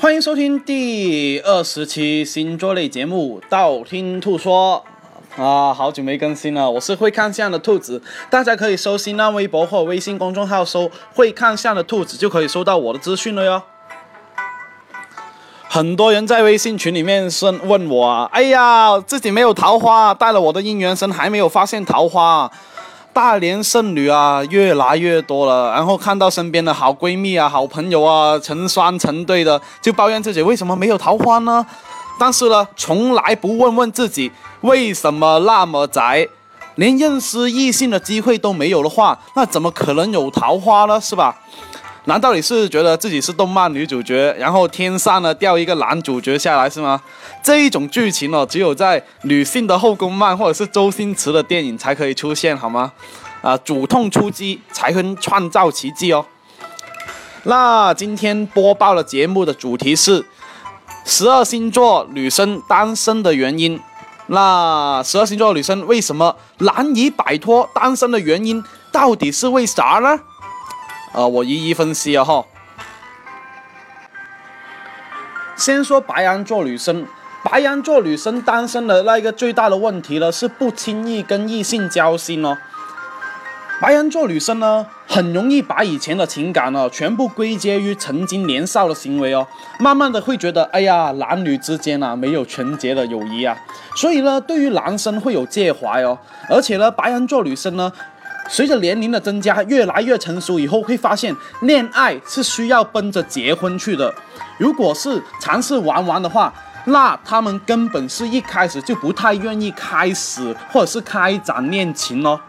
欢迎收听第二十期星座类节目《道听途说》啊，好久没更新了。我是会看相的兔子，大家可以搜新浪微博或微信公众号搜“会看相的兔子”，就可以收到我的资讯了哟。很多人在微信群里面是问我，哎呀，自己没有桃花，带了我的姻缘绳还没有发现桃花。大龄剩女啊，越来越多了。然后看到身边的好闺蜜啊、好朋友啊，成双成对的，就抱怨自己为什么没有桃花呢？但是呢，从来不问问自己为什么那么宅，连认识异性的机会都没有的话，那怎么可能有桃花呢？是吧？难道你是觉得自己是动漫女主角，然后天上呢掉一个男主角下来是吗？这一种剧情哦，只有在女性的后宫漫或者是周星驰的电影才可以出现，好吗？啊，主动出击才能创造奇迹哦。那今天播报的节目的主题是十二星座女生单身的原因。那十二星座女生为什么难以摆脱单身的原因，到底是为啥呢？啊，我一一分析啊哈。先说白羊座女生，白羊座女生单身的那个最大的问题呢，是不轻易跟异性交心哦。白羊座女生呢，很容易把以前的情感呢，全部归结于曾经年少的行为哦，慢慢的会觉得，哎呀，男女之间啊，没有纯洁的友谊啊，所以呢，对于男生会有介怀哦，而且呢，白羊座女生呢。随着年龄的增加，越来越成熟以后，会发现恋爱是需要奔着结婚去的。如果是尝试玩玩的话，那他们根本是一开始就不太愿意开始或者是开展恋情哦。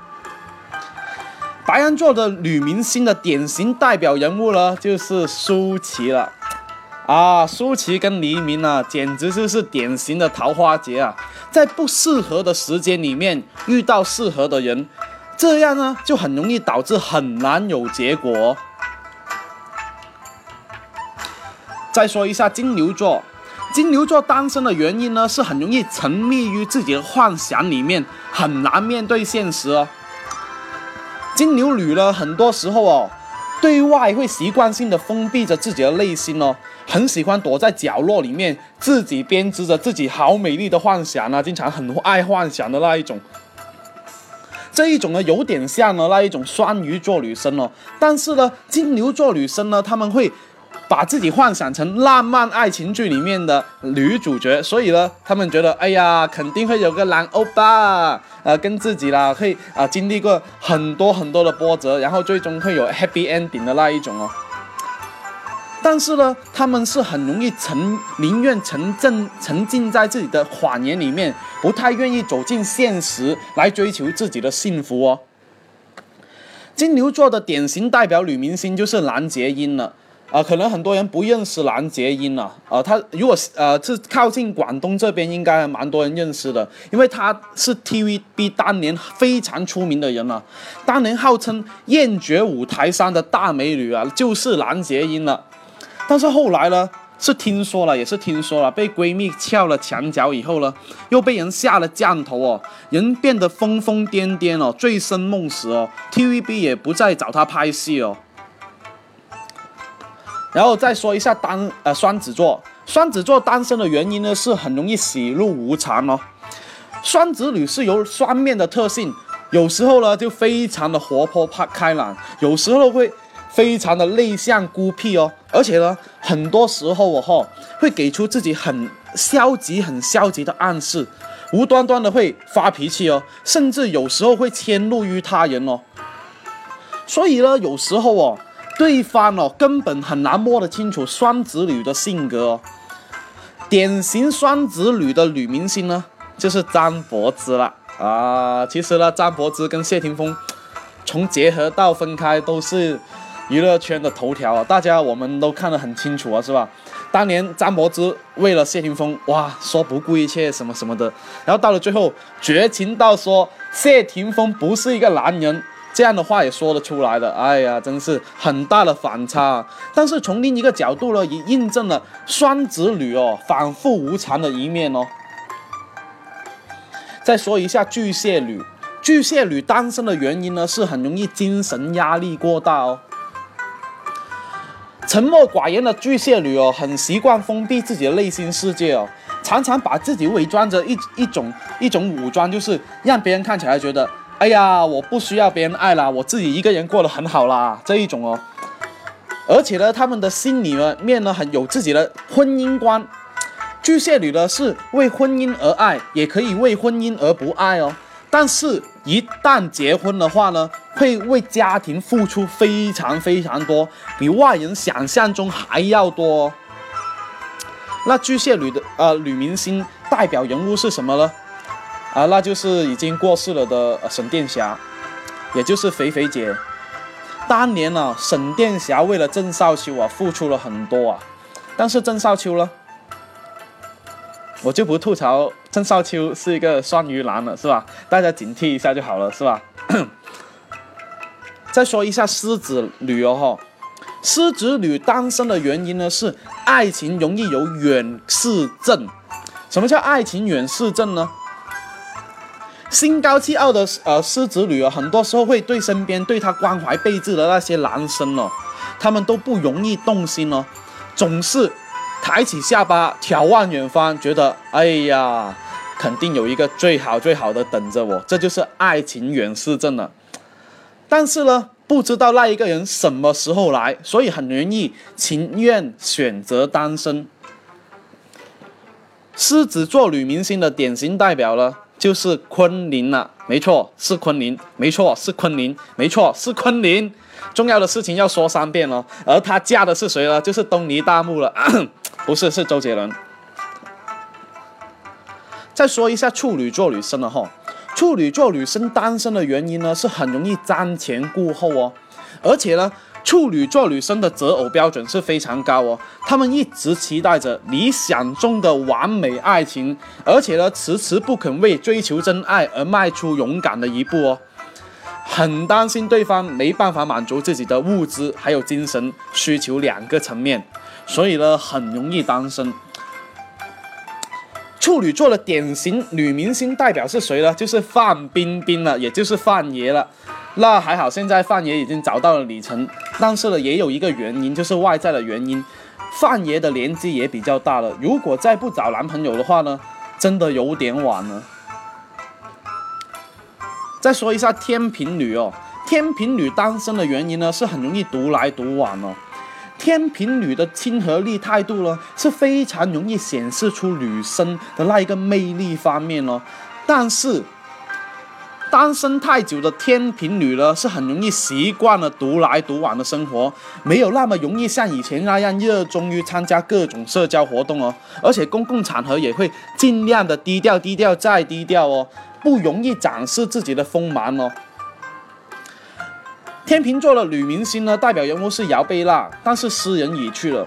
白羊座的女明星的典型代表人物呢，就是舒淇了。啊，舒淇跟黎明啊，简直就是典型的桃花劫啊，在不适合的时间里面遇到适合的人。这样呢，就很容易导致很难有结果。再说一下金牛座，金牛座单身的原因呢，是很容易沉迷于自己的幻想里面，很难面对现实哦。金牛女呢，很多时候哦，对外会习惯性的封闭着自己的内心哦，很喜欢躲在角落里面，自己编织着自己好美丽的幻想啊，经常很爱幻想的那一种。这一种呢，有点像呢那一种双鱼座女生哦，但是呢，金牛座女生呢，他们会把自己幻想成浪漫爱情剧里面的女主角，所以呢，他们觉得，哎呀，肯定会有个男欧巴，呃，跟自己啦，会啊经历过很多很多的波折，然后最终会有 happy ending 的那一种哦。但是呢，他们是很容易沉，宁愿沉浸沉浸在自己的谎言里面，不太愿意走进现实来追求自己的幸福哦。金牛座的典型代表女明星就是蓝洁瑛了，啊，可能很多人不认识蓝洁瑛了，啊，她如果呃是靠近广东这边，应该还蛮多人认识的，因为她是 TVB 当年非常出名的人了，当年号称艳绝五台山的大美女啊，就是蓝洁瑛了。但是后来呢，是听说了，也是听说了，被闺蜜撬了墙角以后呢，又被人下了降头哦，人变得疯疯癫癫哦，醉生梦死哦，TVB 也不再找她拍戏哦。然后再说一下单呃双子座，双子座单身的原因呢，是很容易喜怒无常哦。双子女是有双面的特性，有时候呢就非常的活泼开开朗，有时候会。非常的内向孤僻哦，而且呢，很多时候我哈会给出自己很消极、很消极的暗示，无端端的会发脾气哦，甚至有时候会迁怒于他人哦。所以呢，有时候哦，对方哦根本很难摸得清楚双子女的性格哦。典型双子女的女明星呢，就是张柏芝了啊。其实呢，张柏芝跟谢霆锋从结合到分开都是。娱乐圈的头条啊，大家我们都看得很清楚啊，是吧？当年张柏芝为了谢霆锋，哇，说不顾一切什么什么的，然后到了最后绝情到说谢霆锋不是一个男人，这样的话也说得出来的，哎呀，真是很大的反差。但是从另一个角度呢，也印证了双子女哦反复无常的一面哦。再说一下巨蟹女，巨蟹女单身的原因呢，是很容易精神压力过大哦。沉默寡言的巨蟹女哦，很习惯封闭自己的内心世界哦，常常把自己伪装着一一种一种武装，就是让别人看起来觉得，哎呀，我不需要别人爱了，我自己一个人过得很好啦，这一种哦。而且呢，他们的心里面呢，很有自己的婚姻观。巨蟹女呢，是为婚姻而爱，也可以为婚姻而不爱哦。但是，一旦结婚的话呢，会为家庭付出非常非常多，比外人想象中还要多。那巨蟹女的呃女明星代表人物是什么呢？啊，那就是已经过世了的沈殿霞，也就是肥肥姐。当年呢，沈殿霞为了郑少秋啊，付出了很多啊，但是郑少秋呢？我就不吐槽郑少秋是一个双鱼男了，是吧？大家警惕一下就好了，是吧？再说一下狮子女哦，狮子女单身的原因呢是爱情容易有远视症。什么叫爱情远视症呢？心高气傲的呃狮子女啊，很多时候会对身边对她关怀备至的那些男生哦，他们都不容易动心哦，总是。抬起下巴，眺望远方，觉得哎呀，肯定有一个最好最好的等着我，这就是爱情远视症了。但是呢，不知道那一个人什么时候来，所以很容易情愿选择单身。狮子座女明星的典型代表呢，就是昆凌了。没错，是昆凌。没错，是昆凌。没错，是昆凌。重要的事情要说三遍哦。而她嫁的是谁呢？就是东尼大木了。不是，是周杰伦。再说一下处女座女生了哈，处女座女生单身的原因呢，是很容易瞻前顾后哦，而且呢，处女座女生的择偶标准是非常高哦，她们一直期待着理想中的完美爱情，而且呢，迟迟不肯为追求真爱而迈出勇敢的一步哦，很担心对方没办法满足自己的物质还有精神需求两个层面。所以呢，很容易单身。处女座的典型女明星代表是谁呢？就是范冰冰了，也就是范爷了。那还好，现在范爷已经找到了李晨，但是呢，也有一个原因，就是外在的原因。范爷的年纪也比较大了，如果再不找男朋友的话呢，真的有点晚了。再说一下天平女哦，天平女单身的原因呢，是很容易独来独往哦。天平女的亲和力态度呢，是非常容易显示出女生的那一个魅力方面哦。但是，单身太久的天平女呢，是很容易习惯了独来独往的生活，没有那么容易像以前那样热衷于参加各种社交活动哦。而且公共场合也会尽量的低调、低调再低调哦，不容易展示自己的锋芒哦。天秤座的女明星呢，代表人物是姚贝娜，但是诗人已去了。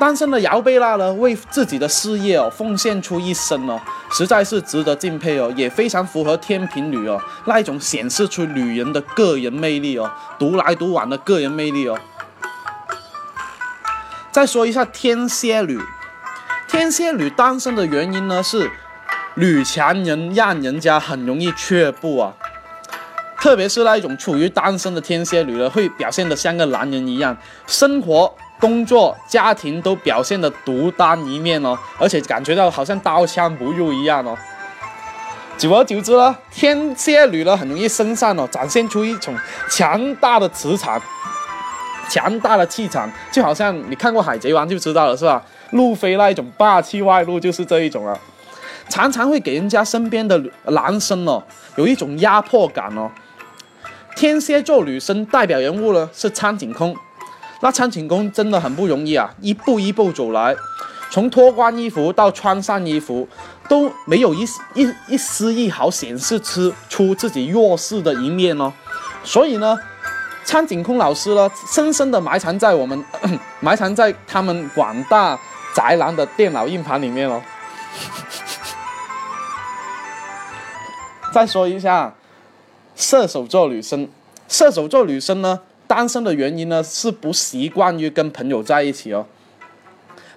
单身的姚贝娜呢，为自己的事业哦奉献出一生哦，实在是值得敬佩哦，也非常符合天平女哦那一种显示出女人的个人魅力哦，独来独往的个人魅力哦。再说一下天蝎女，天蝎女单身的原因呢是女强人，让人家很容易却步啊。特别是那一种处于单身的天蝎女呢，会表现得像个男人一样，生活、工作、家庭都表现的独当一面哦，而且感觉到好像刀枪不入一样哦。久而久之呢，天蝎女呢很容易身上哦展现出一种强大的磁场、强大的气场，就好像你看过《海贼王》就知道了是吧？路飞那一种霸气外露就是这一种啊，常常会给人家身边的男生哦有一种压迫感哦。天蝎座女生代表人物呢是苍井空，那苍井空真的很不容易啊，一步一步走来，从脱光衣服到穿上衣服，都没有一一一丝一毫显示出出自己弱势的一面哦。所以呢，苍井空老师呢，深深的埋藏在我们 埋藏在他们广大宅男的电脑硬盘里面哦。再说一下。射手座女生，射手座女生呢，单身的原因呢是不习惯于跟朋友在一起哦，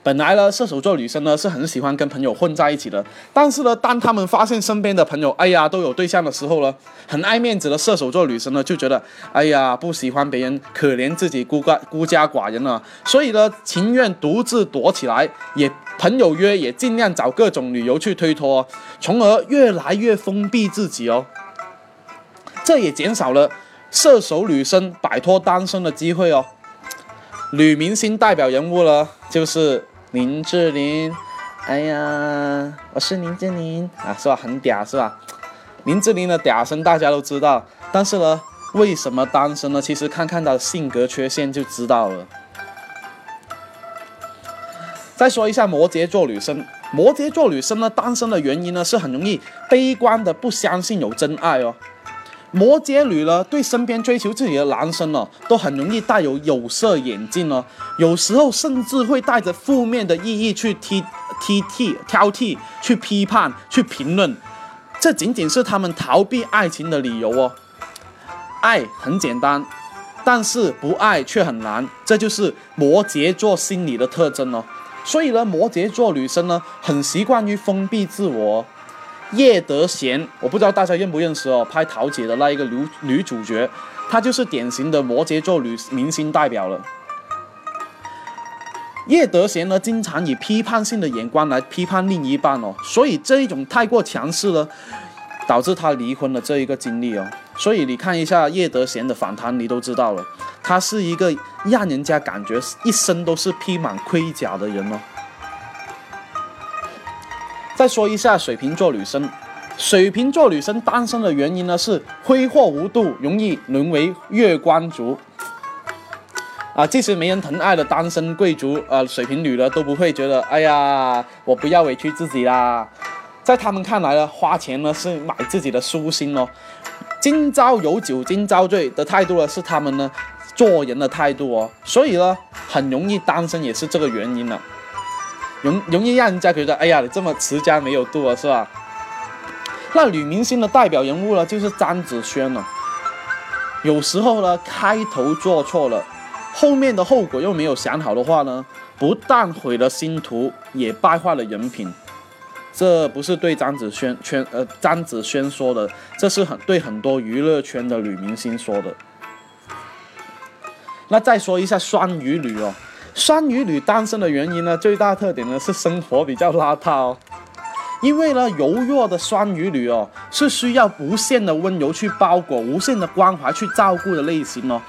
本来呢，射手座女生呢是很喜欢跟朋友混在一起的，但是呢，当他们发现身边的朋友，哎呀，都有对象的时候呢，很爱面子的射手座女生呢就觉得，哎呀，不喜欢别人，可怜自己孤寡孤家寡人了，所以呢，情愿独自躲起来，也朋友约也尽量找各种理由去推脱，从而越来越封闭自己哦。这也减少了射手女生摆脱单身的机会哦。女明星代表人物呢，就是。林志玲，哎呀，我是林志玲啊，是吧？很嗲是吧？林志玲的嗲声大家都知道，但是呢，为什么单身呢？其实看看她的性格缺陷就知道了。再说一下摩羯座女生，摩羯座女生呢，单身的原因呢，是很容易悲观的，不相信有真爱哦。摩羯女呢，对身边追求自己的男生呢，都很容易带有有色眼镜哦，有时候甚至会带着负面的意义去踢、踢、踢、挑剔、去批判、去评论，这仅仅是他们逃避爱情的理由哦。爱很简单，但是不爱却很难，这就是摩羯座心理的特征哦。所以呢，摩羯座女生呢，很习惯于封闭自我。叶德娴，我不知道大家认不认识哦，拍《桃姐》的那一个女女主角，她就是典型的摩羯座女明星代表了。叶德娴呢，经常以批判性的眼光来批判另一半哦，所以这一种太过强势了，导致她离婚的这一个经历哦。所以你看一下叶德娴的访谈，你都知道了，她是一个让人家感觉一生都是披满盔甲的人哦。再说一下水瓶座女生，水瓶座女生单身的原因呢是挥霍无度，容易沦为月光族。啊，即使没人疼爱的单身贵族，呃，水瓶女呢都不会觉得，哎呀，我不要委屈自己啦。在他们看来呢，花钱呢是买自己的舒心哦。今朝有酒今朝醉的态度呢是他们呢做人的态度哦，所以呢很容易单身也是这个原因了。容容易让人家觉得，哎呀，你这么持家没有度啊，是吧？那女明星的代表人物呢，就是张子萱了。有时候呢，开头做错了，后面的后果又没有想好的话呢，不但毁了星途，也败坏了人品。这不是对张子萱圈呃张子萱说的，这是很对很多娱乐圈的女明星说的。那再说一下双鱼女哦。双鱼女单身的原因呢，最大特点呢是生活比较邋遢哦。因为呢，柔弱的双鱼女哦，是需要无限的温柔去包裹、无限的关怀去照顾的类型哦。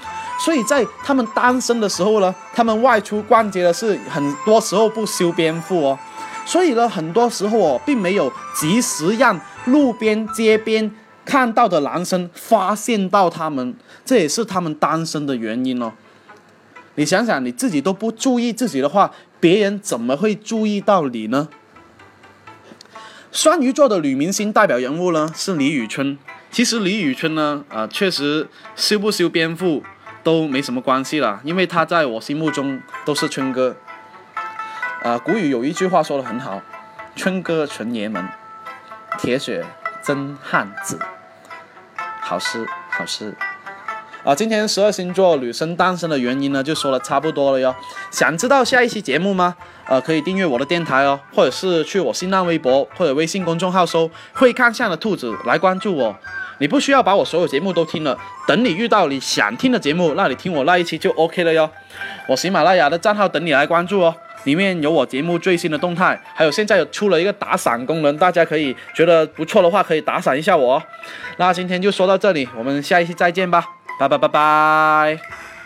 所以在他们单身的时候呢，他们外出逛街的是很多时候不修边幅哦。所以呢，很多时候哦，并没有及时让路边街边看到的男生发现到他们，这也是他们单身的原因哦。你想想，你自己都不注意自己的话，别人怎么会注意到你呢？双鱼座的女明星代表人物呢是李宇春。其实李宇春呢，啊，确实修不修边幅都没什么关系了，因为她在我心目中都是春哥。啊，古语有一句话说的很好：“春哥纯爷们，铁血真汉子。”好诗，好诗。啊，今天十二星座女生单身的原因呢，就说的差不多了哟。想知道下一期节目吗？呃，可以订阅我的电台哦，或者是去我新浪微博或者微信公众号搜“会看相的兔子”来关注我。你不需要把我所有节目都听了，等你遇到你想听的节目，那你听我那一期就 OK 了哟。我喜马拉雅的账号等你来关注哦，里面有我节目最新的动态，还有现在有出了一个打赏功能，大家可以觉得不错的话可以打赏一下我。哦那今天就说到这里，我们下一期再见吧。拜拜拜拜。